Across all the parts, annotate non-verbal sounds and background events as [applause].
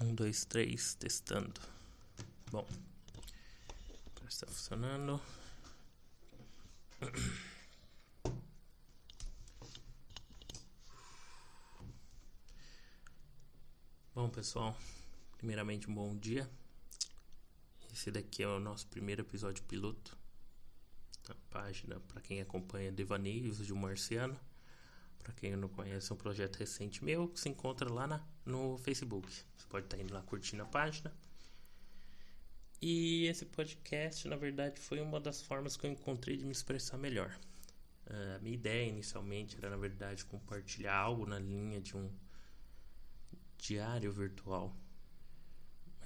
Um, dois, três, testando. Bom, está funcionando. Bom, pessoal, primeiramente um bom dia. Esse daqui é o nosso primeiro episódio piloto da página para quem acompanha Devaneios de um Marciano. Para quem não conhece, é um projeto recente meu que se encontra lá na, no Facebook. Você pode estar indo lá curtindo a página. E esse podcast, na verdade, foi uma das formas que eu encontrei de me expressar melhor. Uh, a minha ideia inicialmente era, na verdade, compartilhar algo na linha de um diário virtual.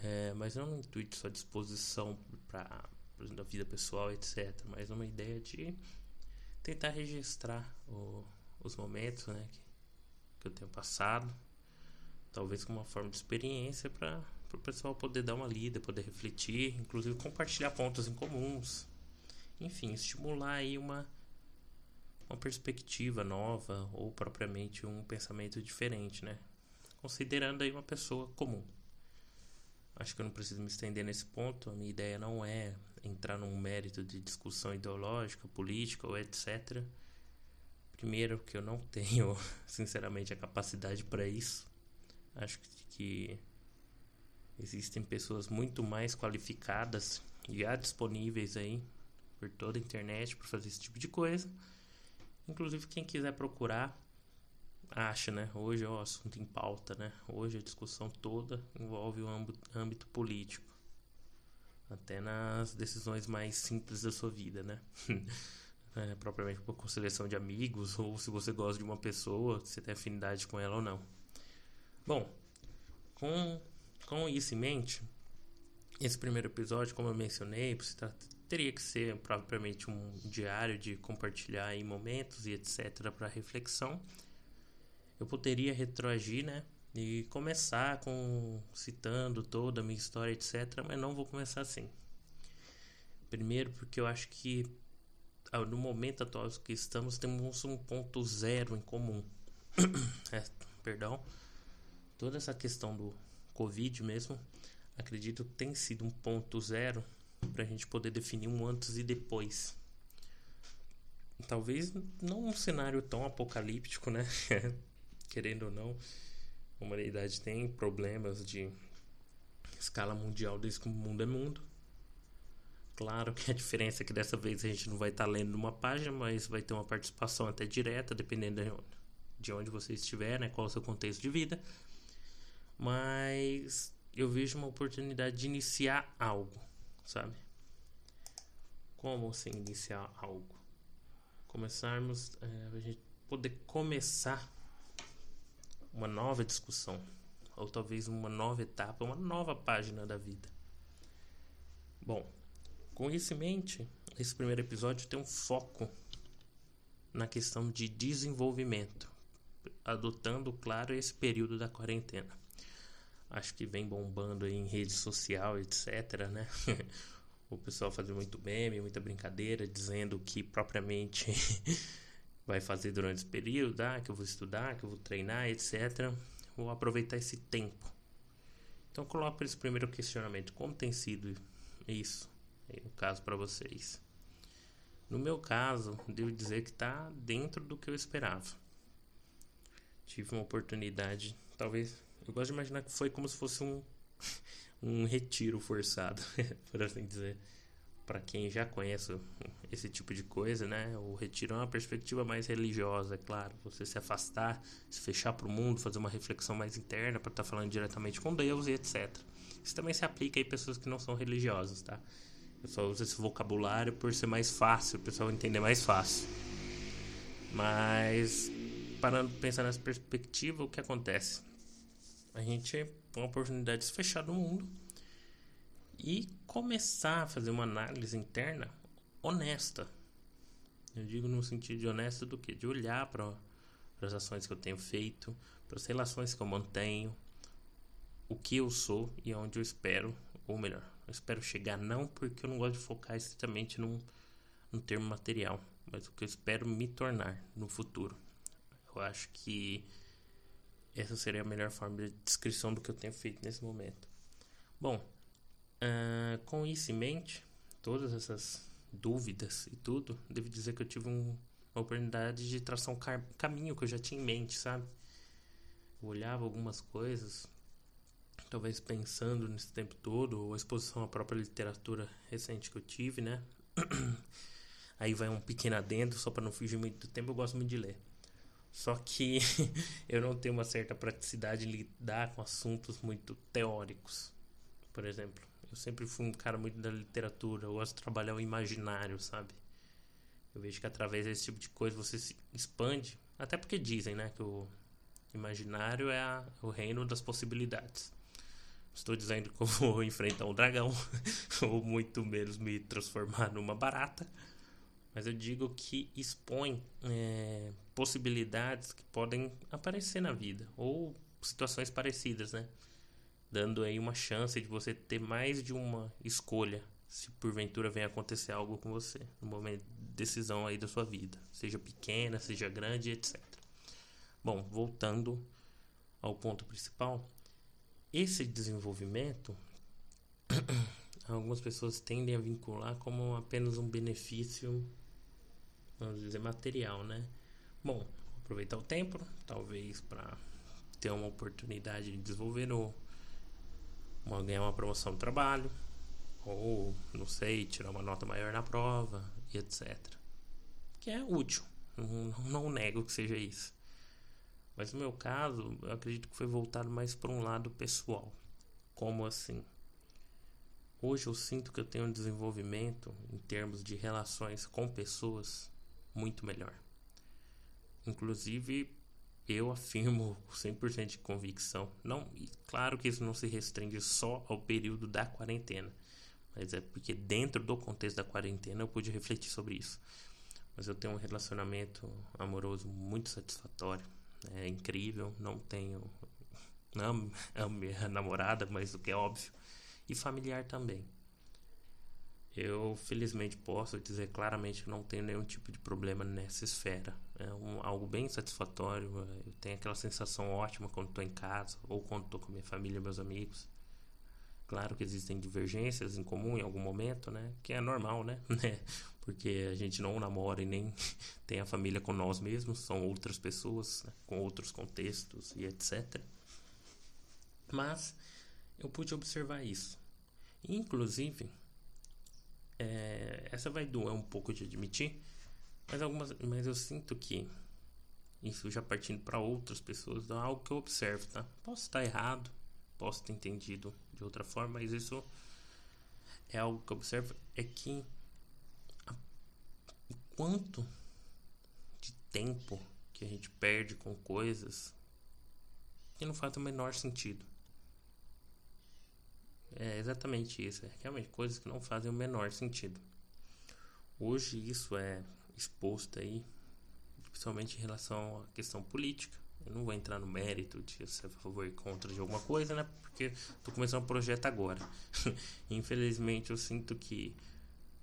É, mas não no intuito só disposição para a vida pessoal, etc. Mas uma ideia de tentar registrar o, os momentos né, que, que eu tenho passado, talvez como uma forma de experiência para o pessoal poder dar uma lida, poder refletir, inclusive compartilhar pontos em comuns, enfim, estimular aí uma uma perspectiva nova ou propriamente um pensamento diferente, né? Considerando aí uma pessoa comum. Acho que eu não preciso me estender nesse ponto. A minha ideia não é entrar num mérito de discussão ideológica, política ou etc. Primeiro, que eu não tenho, [laughs] sinceramente, a capacidade para isso. Acho que existem pessoas muito mais qualificadas já disponíveis aí por toda a internet para fazer esse tipo de coisa. Inclusive, quem quiser procurar, acha, né? Hoje é o assunto em pauta, né? Hoje a discussão toda envolve o âmbito político. Até nas decisões mais simples da sua vida, né? [laughs] é, propriamente por conciliação de amigos, [laughs] ou se você gosta de uma pessoa, se tem afinidade com ela ou não. Bom, com, com isso em mente, esse primeiro episódio, como eu mencionei, teria que ser propriamente um diário de compartilhar em momentos e etc. para reflexão. Eu poderia retroagir, né? E começar com citando toda a minha história, etc. Mas não vou começar assim. Primeiro, porque eu acho que no momento atual que estamos, temos um ponto zero em comum. [coughs] é, perdão. Toda essa questão do Covid mesmo, acredito que tem sido um ponto zero para a gente poder definir um antes e depois. Talvez não um cenário tão apocalíptico, né? [laughs] Querendo ou não, a humanidade tem problemas de escala mundial desde que o mundo é mundo. Claro que a diferença é que dessa vez a gente não vai estar tá lendo numa página, mas vai ter uma participação até direta, dependendo de onde você estiver, né? Qual o seu contexto de vida. Mas eu vejo uma oportunidade de iniciar algo, sabe? Como assim iniciar algo? Começarmos, é, a gente poder começar uma nova discussão, ou talvez uma nova etapa, uma nova página da vida. Bom, com isso em mente, esse primeiro episódio tem um foco na questão de desenvolvimento, adotando, claro, esse período da quarentena. Acho que vem bombando em rede social, etc, né? [laughs] o pessoal fazendo muito meme, muita brincadeira, dizendo que propriamente [laughs] vai fazer durante esse período, ah, que eu vou estudar, que eu vou treinar, etc. Vou aproveitar esse tempo. Então coloco esse primeiro questionamento, como tem sido isso? No caso para vocês. No meu caso, devo dizer que está dentro do que eu esperava. Tive uma oportunidade, talvez, eu gosto de imaginar que foi como se fosse um, [laughs] um retiro forçado, [laughs] por assim dizer. Para quem já conhece esse tipo de coisa, né? O retiro é uma perspectiva mais religiosa, é claro. Você se afastar, se fechar para o mundo, fazer uma reflexão mais interna para estar tá falando diretamente com Deus e etc. Isso também se aplica a pessoas que não são religiosas, tá? Eu só uso esse vocabulário por ser mais fácil, o pessoal entender mais fácil. Mas, parando pensar nessa perspectiva, o que acontece? A gente tem uma oportunidade de se fechar do mundo e começar a fazer uma análise interna honesta. Eu digo no sentido de honesta do que? De olhar para as ações que eu tenho feito, para as relações que eu mantenho, o que eu sou e aonde eu espero, ou melhor, eu espero chegar não porque eu não gosto de focar estritamente num, num termo material, mas o que eu espero me tornar no futuro. Eu acho que essa seria a melhor forma de descrição do que eu tenho feito nesse momento. Bom, uh, com isso em mente, todas essas dúvidas e tudo, devo dizer que eu tive um, uma oportunidade de traçar um caminho que eu já tinha em mente, sabe? Eu olhava algumas coisas, talvez pensando nesse tempo todo, ou a exposição à própria literatura recente que eu tive, né? [clears throat] Aí vai um pequeno adendo, só para não fugir muito do tempo, eu gosto muito de ler. Só que [laughs] eu não tenho uma certa praticidade em lidar com assuntos muito teóricos. Por exemplo, eu sempre fui um cara muito da literatura, eu gosto de trabalhar o imaginário, sabe? Eu vejo que através desse tipo de coisa você se expande, até porque dizem, né, que o imaginário é a, o reino das possibilidades. Estou dizendo que eu vou enfrentar um dragão, [laughs] ou muito menos me transformar numa barata, mas eu digo que expõe é, possibilidades que podem aparecer na vida, ou situações parecidas, né? dando aí uma chance de você ter mais de uma escolha se porventura vem acontecer algo com você no momento de decisão aí da sua vida, seja pequena, seja grande, etc. Bom, voltando ao ponto principal, esse desenvolvimento [clears throat] algumas pessoas tendem a vincular como apenas um benefício, vamos dizer, material, né? Bom, aproveitar o tempo, talvez para ter uma oportunidade de desenvolver no uma, ganhar uma promoção no trabalho, ou, não sei, tirar uma nota maior na prova, e etc. Que é útil, não, não nego que seja isso. Mas no meu caso, eu acredito que foi voltado mais para um lado pessoal. Como assim? Hoje eu sinto que eu tenho um desenvolvimento em termos de relações com pessoas muito melhor. Inclusive eu afirmo [laughs] com 100% de convicção. Não, claro que isso não se restringe só ao período da quarentena, mas é porque dentro do contexto da quarentena eu pude refletir sobre isso. Mas eu tenho um relacionamento amoroso muito satisfatório, é incrível, não tenho não a minha [laughs] namorada, mas o que é óbvio, e familiar também. Eu felizmente posso dizer claramente que não tenho nenhum tipo de problema nessa esfera. É um, algo bem satisfatório. Eu tenho aquela sensação ótima quando estou em casa ou quando estou com minha família meus amigos. Claro que existem divergências em comum em algum momento, né? Que é normal, né? [laughs] Porque a gente não namora e nem [laughs] tem a família com nós mesmos, são outras pessoas, né? com outros contextos e etc. Mas eu pude observar isso. Inclusive, é, essa vai doer um pouco de admitir, mas algumas, mas eu sinto que isso já partindo para outras pessoas, é algo que eu observo, tá? Posso estar errado, posso ter entendido de outra forma, mas isso é algo que eu observo é que o quanto de tempo que a gente perde com coisas que não faz o menor sentido. É exatamente isso. É realmente coisas que não fazem o menor sentido. Hoje isso é exposto aí, principalmente em relação à questão política. Eu não vou entrar no mérito de se é a favor e contra de alguma coisa, né? Porque estou começando um projeto agora. [laughs] Infelizmente eu sinto que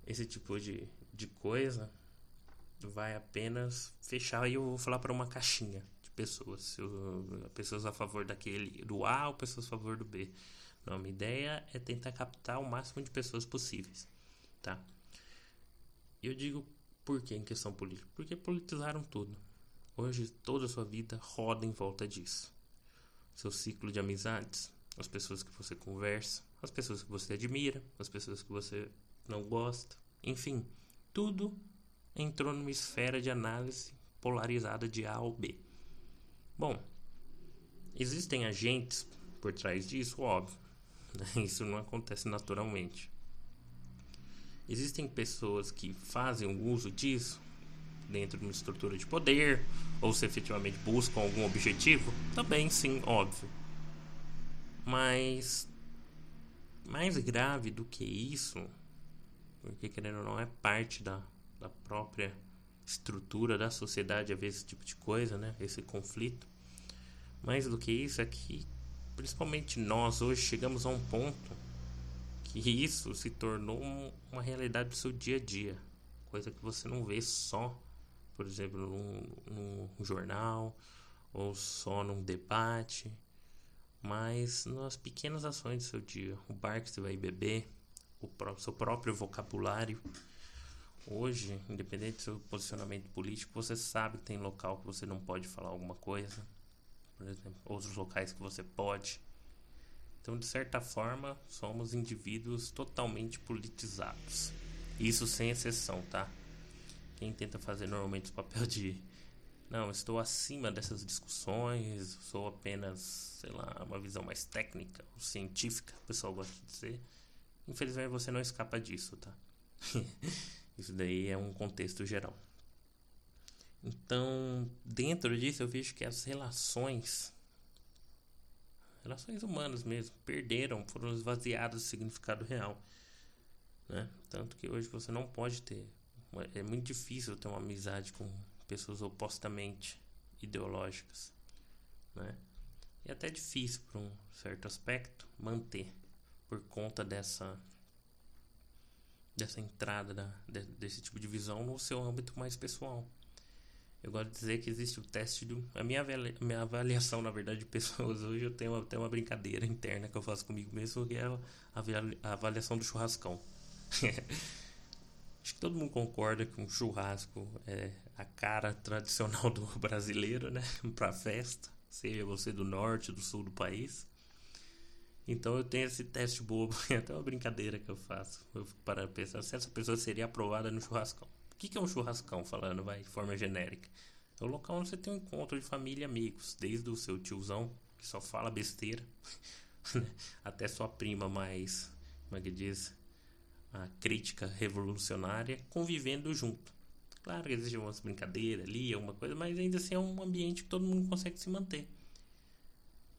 esse tipo de, de coisa vai apenas fechar e eu vou falar para uma caixinha de pessoas. Eu, pessoas a favor daquele do A ou pessoas a favor do B. Não, minha ideia é tentar captar o máximo de pessoas possíveis, tá? Eu digo por que em questão política? Porque politizaram tudo. Hoje toda a sua vida roda em volta disso. Seu ciclo de amizades, as pessoas que você conversa, as pessoas que você admira, as pessoas que você não gosta, enfim, tudo entrou numa esfera de análise polarizada de A ou B. Bom, existem agentes por trás disso, óbvio. [laughs] Isso não acontece naturalmente. Existem pessoas que fazem o uso disso dentro de uma estrutura de poder, ou se efetivamente buscam algum objetivo? Também sim, óbvio. Mas mais grave do que isso, porque querendo ou não é parte da, da própria estrutura da sociedade haver esse tipo de coisa, né? Esse conflito. Mais do que isso é que principalmente nós hoje chegamos a um ponto que isso se tornou uma realidade do seu dia a dia, coisa que você não vê só, por exemplo, num, num jornal ou só num debate, mas nas pequenas ações do seu dia. O bar que você vai beber, o próprio, seu próprio vocabulário. Hoje, independente do seu posicionamento político, você sabe que tem local que você não pode falar alguma coisa, por exemplo, outros locais que você pode. Então, de certa forma, somos indivíduos totalmente politizados. Isso sem exceção, tá? Quem tenta fazer normalmente o papel de não, estou acima dessas discussões, sou apenas, sei lá, uma visão mais técnica ou científica, o pessoal gosta de dizer. Infelizmente você não escapa disso, tá? [laughs] Isso daí é um contexto geral. Então, dentro disso eu vejo que as relações relações humanas mesmo perderam, foram esvaziadas do significado real, né? Tanto que hoje você não pode ter é muito difícil ter uma amizade com pessoas opostamente ideológicas, né? E é até difícil, por um certo aspecto, manter por conta dessa dessa entrada da, de, desse tipo de visão no seu âmbito mais pessoal. Eu gosto de dizer que existe o teste do. A minha, minha avaliação, na verdade, de pessoas [laughs] hoje, eu tenho até uma brincadeira interna que eu faço comigo mesmo, que é a avaliação do churrascão. [laughs] Acho que todo mundo concorda que um churrasco é a cara tradicional do [laughs] brasileiro, né? [laughs] Para festa, seja você do norte, do sul do país. Então eu tenho esse teste bobo, [laughs] é até uma brincadeira que eu faço. Eu fico para pensar se essa pessoa seria aprovada no churrascão. O que, é um churrascão, falando, vai, de forma genérica? É o local onde você tem um encontro de família e amigos, desde o seu tiozão, que só fala besteira, até sua prima mais, como é que diz, a crítica revolucionária convivendo junto. Claro que existe umas brincadeiras ali, alguma coisa, mas ainda assim é um ambiente que todo mundo consegue se manter.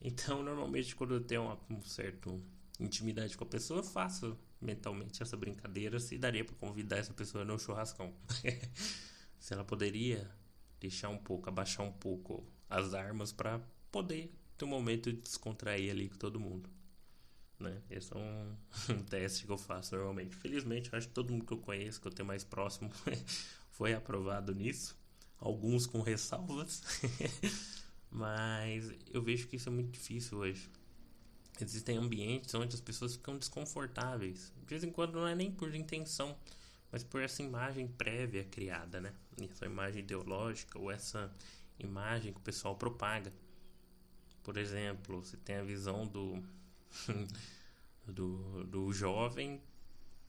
Então, normalmente, quando eu tenho uma, um certo intimidade com a pessoa, eu faço mentalmente essa brincadeira se daria para convidar essa pessoa no churrascão. [laughs] se ela poderia deixar um pouco, abaixar um pouco as armas para poder ter um momento de descontrair ali com todo mundo. Né? Esse é um, [laughs] um, teste que eu faço normalmente. Felizmente, acho que todo mundo que eu conheço, que eu tenho mais próximo, [laughs] foi aprovado nisso. Alguns com ressalvas. [laughs] Mas eu vejo que isso é muito difícil hoje. Existem ambientes onde as pessoas ficam desconfortáveis. De vez em quando não é nem por intenção, mas por essa imagem prévia criada, né? Essa imagem ideológica ou essa imagem que o pessoal propaga. Por exemplo, você tem a visão do [laughs] do, do jovem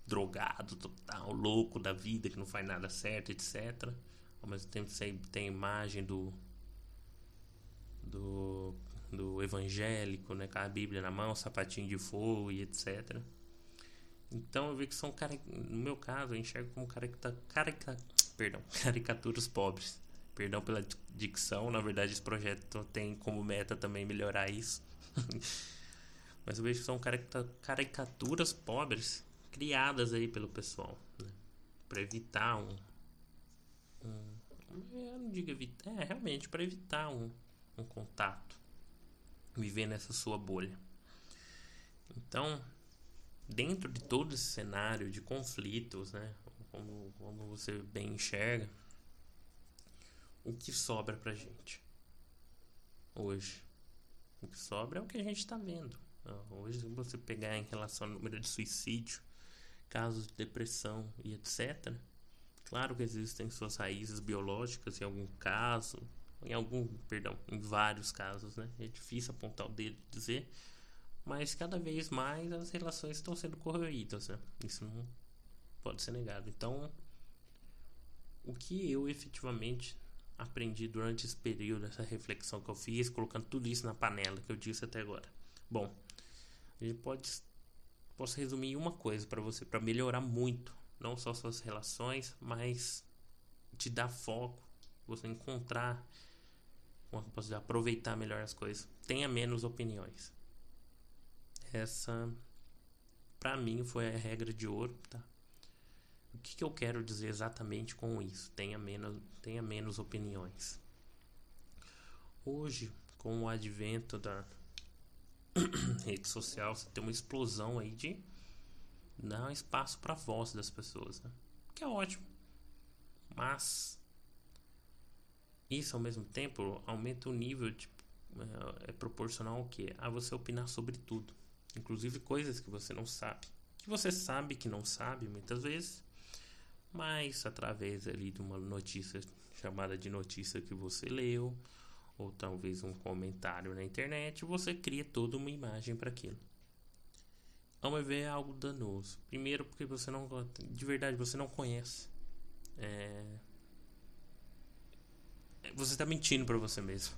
drogado, total, louco da vida, que não faz nada certo, etc. Ao mesmo tempo você tem a imagem do do, do evangélico, né, com a Bíblia na mão, sapatinho de fogo e etc. Então eu vi que são no meu caso eu enxergo como carica, carica, perdão, [laughs] caricaturas pobres. Perdão pela dicção, na verdade esse projeto tem como meta também melhorar isso. [laughs] Mas eu vejo que são caricaturas pobres criadas aí pelo pessoal, né? para evitar um, um, eu não digo evitar, é realmente para evitar um, um contato, viver nessa sua bolha. Então, dentro de todo esse cenário de conflitos, né, como, como você bem enxerga, o que sobra pra gente hoje? O que sobra é o que a gente está vendo. Hoje, se você pegar em relação ao número de suicídio, casos de depressão e etc., claro que existem suas raízes biológicas em algum caso, em algum, perdão, em vários casos, né? É difícil apontar o dedo e dizer, mas cada vez mais as relações estão sendo corroídas, né? Isso não pode ser negado. Então, o que eu efetivamente aprendi durante esse período, essa reflexão que eu fiz, colocando tudo isso na panela que eu disse até agora. Bom, gente pode posso resumir uma coisa para você para melhorar muito, não só suas relações, mas te dar foco, você encontrar eu posso dizer, aproveitar melhor as coisas. Tenha menos opiniões. Essa para mim foi a regra de ouro, tá? O que, que eu quero dizer exatamente com isso? Tenha menos, tenha menos opiniões. Hoje, com o advento da [clears throat] rede social, você tem uma explosão aí de dar espaço para a voz das pessoas, né? Que é ótimo. Mas isso ao mesmo tempo aumenta o nível de é, é proporcional ao que? A você opinar sobre tudo, inclusive coisas que você não sabe, que você sabe que não sabe muitas vezes, mas através ali de uma notícia chamada de notícia que você leu, ou talvez um comentário na internet, você cria toda uma imagem para aquilo. Ao meu ver, é algo danoso. Primeiro, porque você não, de verdade, você não conhece. É... Você está mentindo para você mesmo.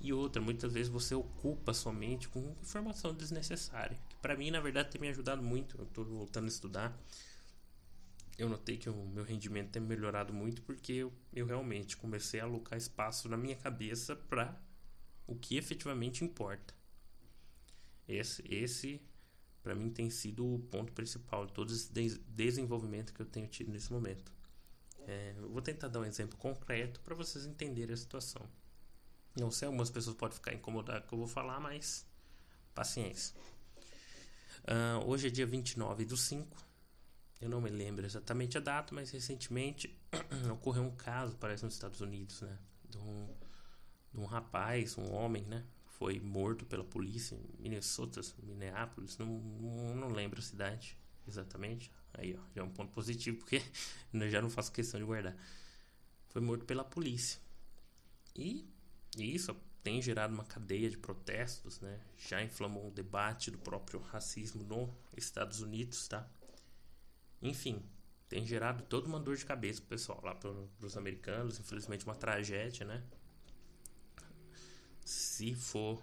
E outra, muitas vezes você ocupa sua mente com informação desnecessária. Que para mim, na verdade, tem me ajudado muito. Eu estou voltando a estudar. Eu notei que o meu rendimento tem melhorado muito porque eu, eu realmente comecei a alocar espaço na minha cabeça para o que efetivamente importa. Esse, esse para mim tem sido o ponto principal de todo esse desenvolvimento que eu tenho tido nesse momento. É, eu vou tentar dar um exemplo concreto para vocês entenderem a situação. Não sei, algumas pessoas podem ficar incomodadas com o que eu vou falar, mas paciência. Uh, hoje é dia 29 do 5. Eu não me lembro exatamente a data, mas recentemente [clears throat] ocorreu um caso, parece nos Estados Unidos, né? De um, de um rapaz, um homem, né? Foi morto pela polícia em Minnesota, Minneapolis, não, não, lembro a cidade exatamente. Aí, ó, já é um ponto positivo, porque [laughs] eu já não faço questão de guardar. Foi morto pela polícia. E e isso tem gerado uma cadeia de protestos, né? Já inflamou o debate do próprio racismo nos Estados Unidos, tá? Enfim, tem gerado toda uma dor de cabeça pro pessoal lá para os americanos, infelizmente uma tragédia, né? Se for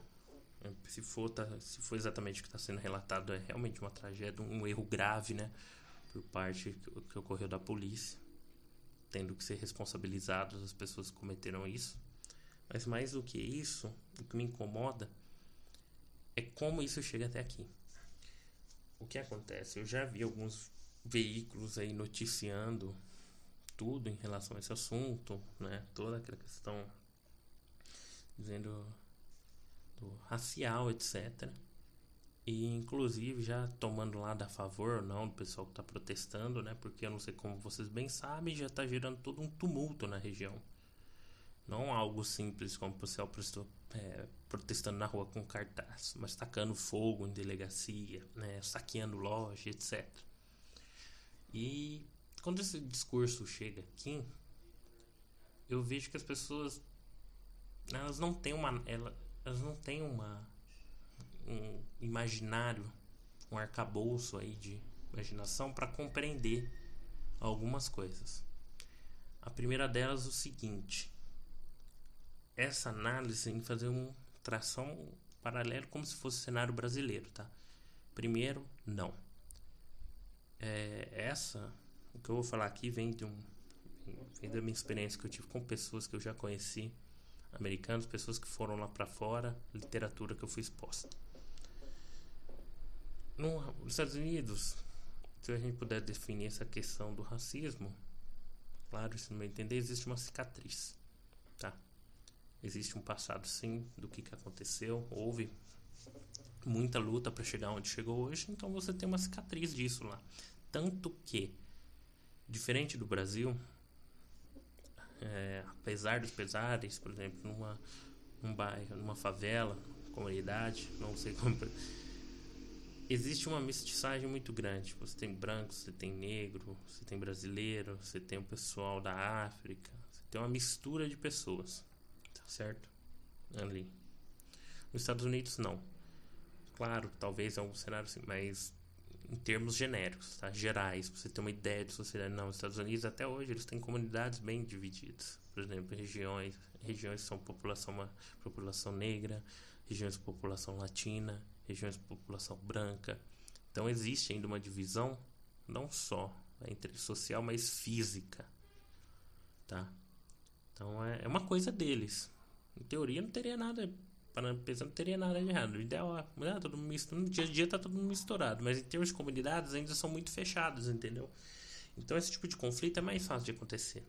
se for, tá, se for exatamente o que está sendo relatado, é realmente uma tragédia, um erro grave, né? Por parte que, que ocorreu da polícia, tendo que ser responsabilizados as pessoas que cometeram isso. Mas mais do que isso, o que me incomoda é como isso chega até aqui. O que acontece? Eu já vi alguns veículos aí noticiando tudo em relação a esse assunto, né? Toda aquela questão dizendo do racial, etc. E inclusive já tomando lado a favor ou não do pessoal que está protestando, né? Porque eu não sei como vocês bem sabem, já está gerando todo um tumulto na região. Não algo simples como o pessoal é, protestando na rua com cartaz, mas tacando fogo em delegacia, né, saqueando loja, etc. E quando esse discurso chega aqui, eu vejo que as pessoas elas não têm uma elas não têm uma um imaginário, um arcabouço aí de imaginação para compreender algumas coisas. A primeira delas é o seguinte: essa análise em fazer um tração paralelo como se fosse cenário brasileiro, tá? Primeiro, não. É, essa, o que eu vou falar aqui vem de um vem da minha experiência que eu tive com pessoas que eu já conheci, americanos, pessoas que foram lá para fora, literatura que eu fui exposta. No, nos Estados Unidos, se a gente puder definir essa questão do racismo, claro, se não me entender, existe uma cicatriz, tá? Existe um passado, sim, do que, que aconteceu. Houve muita luta para chegar onde chegou hoje, então você tem uma cicatriz disso lá. Tanto que, diferente do Brasil, é, apesar dos pesares, por exemplo, numa, num bairro, numa favela, comunidade, não sei como. Existe uma mestiçagem muito grande. Você tem branco, você tem negro, você tem brasileiro, você tem o pessoal da África, você tem uma mistura de pessoas certo? Ali. Nos Estados Unidos, não. Claro, talvez é um cenário assim, mas em termos genéricos, tá? Gerais, pra você ter uma ideia de sociedade. Não, nos Estados Unidos, até hoje, eles têm comunidades bem divididas. Por exemplo, regiões, regiões são população, uma população negra, regiões de população latina, regiões de população branca. Então, existe ainda uma divisão, não só entre social, mas física, tá? Então, é, é uma coisa deles. Em teoria não teria nada, para pensar, não teria nada de errado. O ideal é, ah, todo mundo, no dia a dia tá mundo misturado, mas em termos de comunidades ainda são muito fechados, entendeu? Então esse tipo de conflito é mais fácil de acontecer.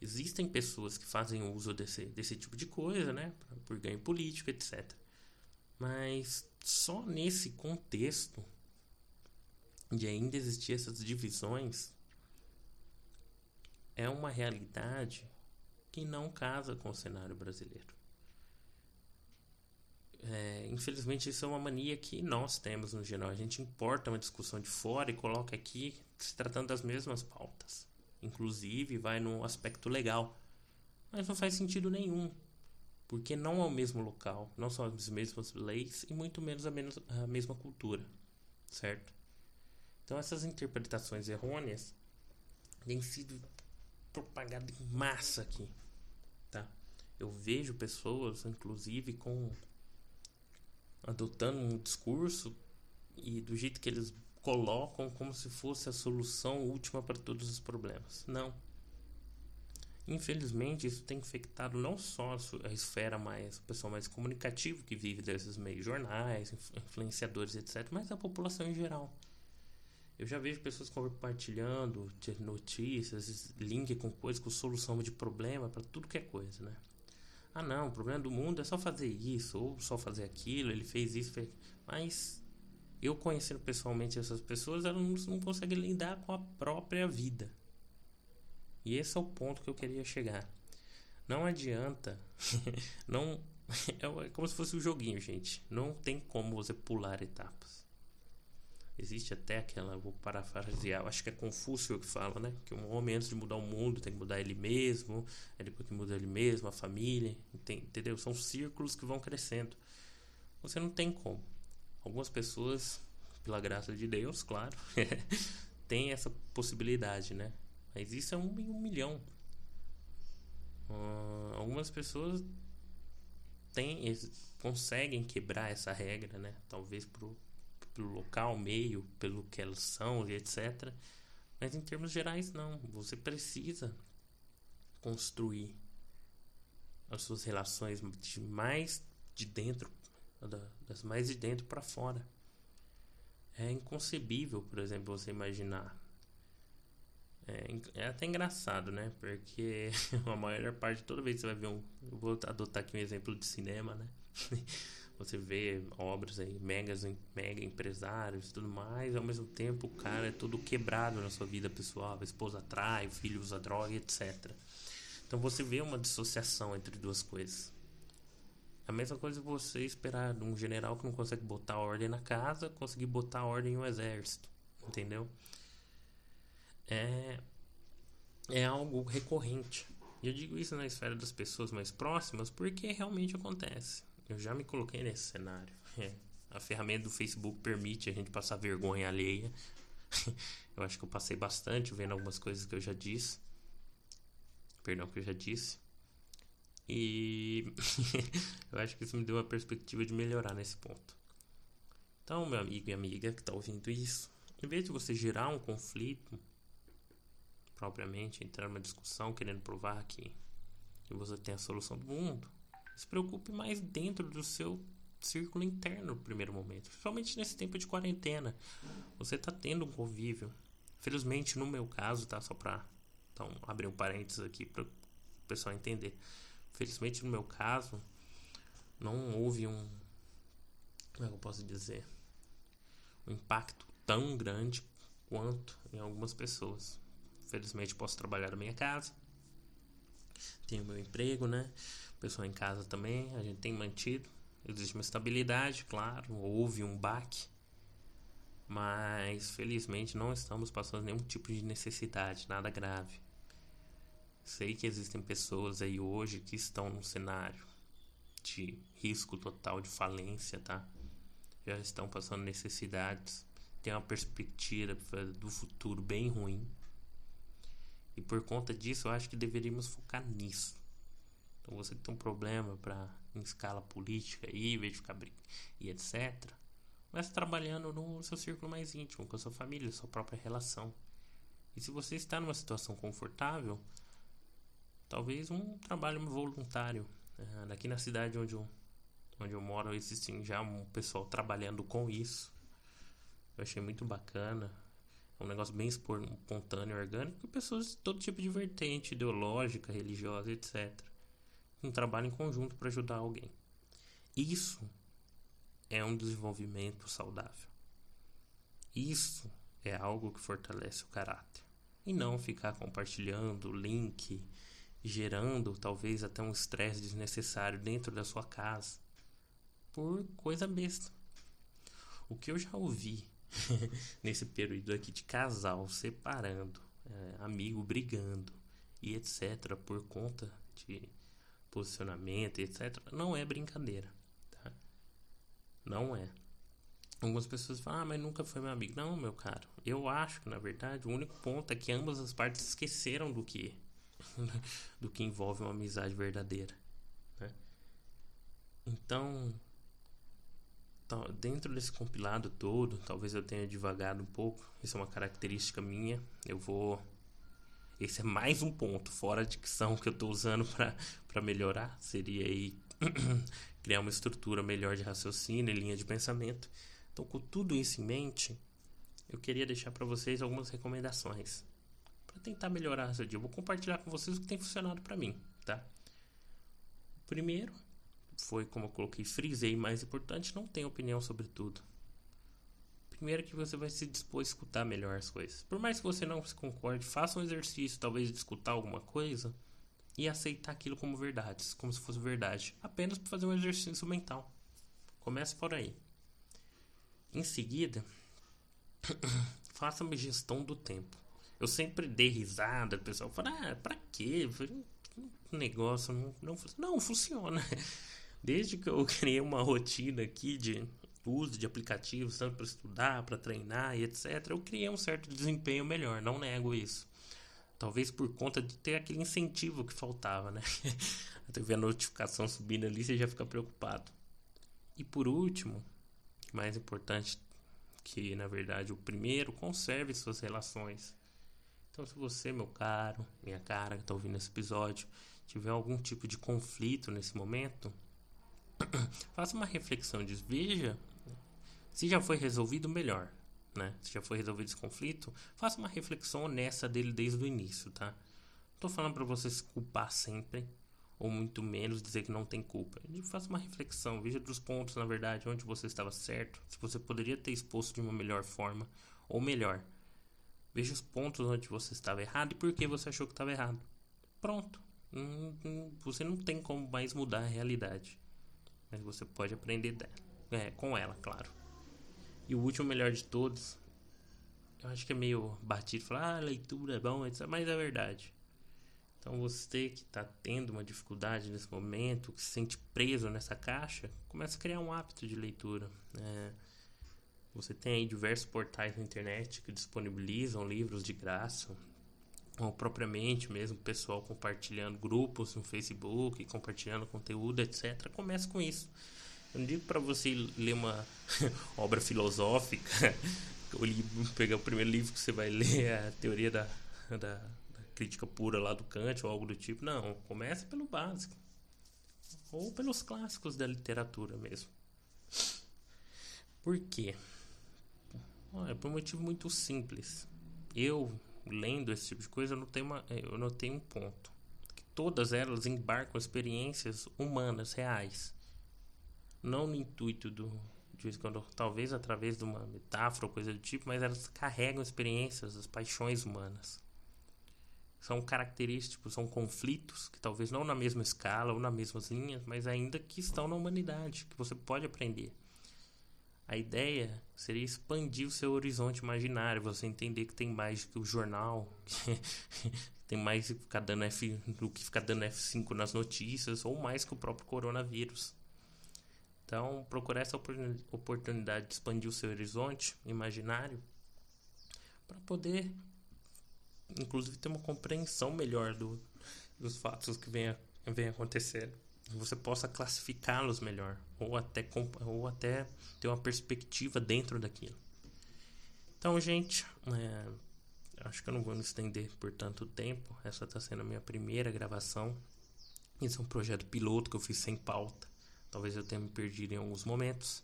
Existem pessoas que fazem uso desse, desse tipo de coisa, né, por ganho político, etc. Mas só nesse contexto de ainda existir essas divisões é uma realidade que não casa com o cenário brasileiro. É, infelizmente, isso é uma mania que nós temos no geral. A gente importa uma discussão de fora e coloca aqui se tratando das mesmas pautas. Inclusive, vai no aspecto legal. Mas não faz sentido nenhum. Porque não é o mesmo local, não são as mesmas leis e muito menos a, menos, a mesma cultura. Certo? Então, essas interpretações errôneas têm sido propagadas em massa aqui. Tá? Eu vejo pessoas, inclusive, com adotando um discurso e do jeito que eles colocam como se fosse a solução última para todos os problemas. Não. Infelizmente, isso tem infectado não só a esfera mais, o pessoal mais comunicativo que vive desses meios, jornais, influenciadores, etc., mas a população em geral. Eu já vejo pessoas compartilhando notícias, link com coisas, com solução de problema para tudo que é coisa, né? Ah, não, o problema do mundo é só fazer isso ou só fazer aquilo. Ele fez isso, fez... mas eu conhecendo pessoalmente essas pessoas, elas não conseguem lidar com a própria vida. E esse é o ponto que eu queria chegar. Não adianta, [laughs] não [laughs] é como se fosse um joguinho, gente. Não tem como você pular etapas. Existe até aquela, vou parafrasear, acho que é Confúcio que fala, né? Que um homem antes de mudar o mundo tem que mudar ele mesmo, aí depois que muda ele mesmo, a família, entendeu? São círculos que vão crescendo. Você não tem como. Algumas pessoas, pela graça de Deus, claro, [laughs] tem essa possibilidade, né? Mas isso é um um milhão. Uh, algumas pessoas têm, conseguem quebrar essa regra, né? Talvez pro pelo local, meio, pelo que elas são e etc. Mas em termos gerais, não. Você precisa construir as suas relações de mais de dentro, das mais de dentro para fora. É inconcebível, por exemplo, você imaginar. É, é até engraçado, né? Porque [laughs] a maior parte, toda vez que você vai ver um. Eu vou adotar aqui um exemplo de cinema, né? [laughs] Você vê obras aí, megas, mega empresários e tudo mais, ao mesmo tempo o cara é todo quebrado na sua vida pessoal, a esposa trai, o filho usa droga, etc. Então você vê uma dissociação entre duas coisas. A mesma coisa você esperar de um general que não consegue botar ordem na casa, conseguir botar ordem no exército, entendeu? É, é algo recorrente. E eu digo isso na esfera das pessoas mais próximas porque realmente acontece. Eu já me coloquei nesse cenário. [laughs] É. A ferramenta do Facebook permite a gente passar vergonha alheia. [laughs] eu acho que eu passei bastante vendo algumas coisas que eu já disse. Perdão, que eu já disse. E [laughs] eu acho que isso me deu a perspectiva de melhorar nesse ponto. Então, meu amigo e amiga que está ouvindo isso, em vez de você gerar um conflito, propriamente, entrar numa discussão querendo provar que você tem a solução do mundo, se preocupe mais dentro do seu círculo interno no primeiro momento, principalmente nesse tempo de quarentena. Você está tendo um convívio. Felizmente, no meu caso, tá? Só para então, abrir um parênteses aqui para o pessoal entender. Felizmente, no meu caso, não houve um. Como é que eu posso dizer? Um impacto tão grande quanto em algumas pessoas. Felizmente, posso trabalhar na minha casa, tenho meu emprego, né? Pessoa em casa também, a gente tem mantido. Existe uma estabilidade, claro, houve um baque, mas felizmente não estamos passando nenhum tipo de necessidade, nada grave. Sei que existem pessoas aí hoje que estão num cenário de risco total de falência, tá? Já estão passando necessidades, tem uma perspectiva do futuro bem ruim. E por conta disso, eu acho que deveríamos focar nisso. Então você que tem um problema para em escala política aí, em vez de ficar e etc. Mas trabalhando no seu círculo mais íntimo, com a sua família, sua própria relação. E se você está numa situação confortável, talvez um trabalho voluntário. Uh, aqui na cidade onde eu, onde eu moro, existe já um pessoal trabalhando com isso. Eu achei muito bacana. É um negócio bem espontâneo, orgânico, e pessoas de todo tipo de vertente, ideológica, religiosa, etc um trabalho em conjunto para ajudar alguém. Isso é um desenvolvimento saudável. Isso é algo que fortalece o caráter. E não ficar compartilhando link gerando talvez até um estresse desnecessário dentro da sua casa por coisa besta. O que eu já ouvi [laughs] nesse período aqui de casal separando, é, amigo brigando e etc. por conta de posicionamento, etc. Não é brincadeira, tá? Não é. Algumas pessoas falam, ah, mas nunca foi meu amigo. Não, meu caro. Eu acho que, na verdade, o único ponto é que ambas as partes esqueceram do que [laughs] do que envolve uma amizade verdadeira. Né? Então, dentro desse compilado todo, talvez eu tenha devagado um pouco. Isso é uma característica minha. Eu vou. Esse é mais um ponto fora de dicção que eu estou usando para melhorar. Seria aí [clears throat] criar uma estrutura melhor de raciocínio e linha de pensamento. Então, com tudo isso em mente, eu queria deixar para vocês algumas recomendações para tentar melhorar seu dia. Eu vou compartilhar com vocês o que tem funcionado para mim, tá? Primeiro, foi como eu coloquei, frisei, mais importante, não tem opinião sobre tudo. Primeiro que você vai se dispor a escutar melhor as coisas. Por mais que você não se concorde, faça um exercício, talvez de escutar alguma coisa e aceitar aquilo como verdades, como se fosse verdade, apenas para fazer um exercício mental. Comece por aí. Em seguida, [coughs] faça uma gestão do tempo. Eu sempre dei risada, o pessoal fala, ah, pra quê? Negócio não, não, não funciona. [laughs] Desde que eu [laughs] criei uma rotina aqui de uso de aplicativos, tanto para estudar, para treinar e etc., eu criei um certo desempenho melhor, não nego isso. Talvez por conta de ter aquele incentivo que faltava, né? [laughs] Até ver a notificação subindo ali, você já fica preocupado. E por último, mais importante que na verdade o primeiro, conserve suas relações. Então, se você, meu caro, minha cara que está ouvindo esse episódio, tiver algum tipo de conflito nesse momento, [clears throat] faça uma reflexão disso. Veja se já foi resolvido, melhor. Né? Se já foi resolvido esse conflito, faça uma reflexão honesta dele desde o início, tá? Não tô falando para você se culpar sempre, ou muito menos dizer que não tem culpa. Faça uma reflexão, veja dos pontos, na verdade, onde você estava certo, se você poderia ter exposto de uma melhor forma, ou melhor, Veja os pontos onde você estava errado e por que você achou que estava errado. Pronto. você não tem como mais mudar a realidade. Mas você pode aprender é, com ela, claro. E o último melhor de todos, eu acho que é meio batido falar, ah, leitura é bom, etc. Mas é verdade. Então você que está tendo uma dificuldade nesse momento, que se sente preso nessa caixa, começa a criar um hábito de leitura. É, você tem aí diversos portais na internet que disponibilizam livros de graça, ou propriamente mesmo pessoal compartilhando grupos no Facebook, compartilhando conteúdo, etc. Comece com isso. Eu não digo para você ler uma [laughs] obra filosófica, [laughs] pegar o primeiro livro que você vai ler, a teoria da, da, da crítica pura lá do Kant ou algo do tipo. Não, comece pelo básico. Ou pelos clássicos da literatura mesmo. Por quê? Por um motivo muito simples. Eu, lendo esse tipo de coisa, eu notei, uma, eu notei um ponto. Que todas elas embarcam experiências humanas, reais. Não no intuito do, de quando, talvez através de uma metáfora ou coisa do tipo, mas elas carregam experiências, as paixões humanas. São característicos, são conflitos que talvez não na mesma escala ou nas mesmas linhas, mas ainda que estão na humanidade, que você pode aprender. A ideia seria expandir o seu horizonte imaginário, você entender que tem mais que o jornal, [laughs] tem mais que ficar dando F, do que ficar dando F5 nas notícias, ou mais que o próprio coronavírus. Então, procurar essa oportunidade de expandir o seu horizonte imaginário para poder, inclusive, ter uma compreensão melhor do, dos fatos que vem, vem acontecendo você possa classificá-los melhor ou até ou até ter uma perspectiva dentro daquilo. Então, gente, é, acho que eu não vou me estender por tanto tempo. Essa está sendo a minha primeira gravação. Esse é um projeto piloto que eu fiz sem pauta. Talvez eu tenha me perdido em alguns momentos,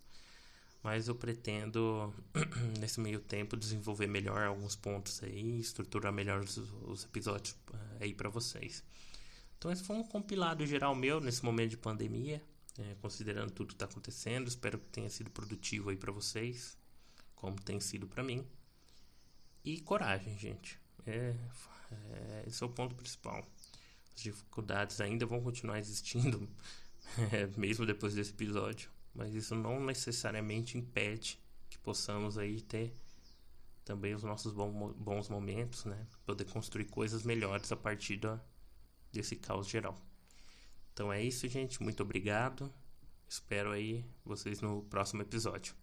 mas eu pretendo [clears throat] nesse meio tempo desenvolver melhor alguns pontos aí, estruturar melhor os, os episódios é, aí para vocês. Então esse foi um compilado geral meu nesse momento de pandemia, é, considerando tudo que está acontecendo. Espero que tenha sido produtivo aí para vocês, como tem sido para mim. E coragem, gente. É, é, esse é o ponto principal. As dificuldades ainda vão continuar existindo, [laughs] é, mesmo depois desse episódio, mas isso não necessariamente impede que possamos aí ter também os nossos bons momentos, né? Poder construir coisas melhores a partir da, desse caos geral. Então é isso, gente. Muito obrigado. Espero aí vocês no próximo episódio.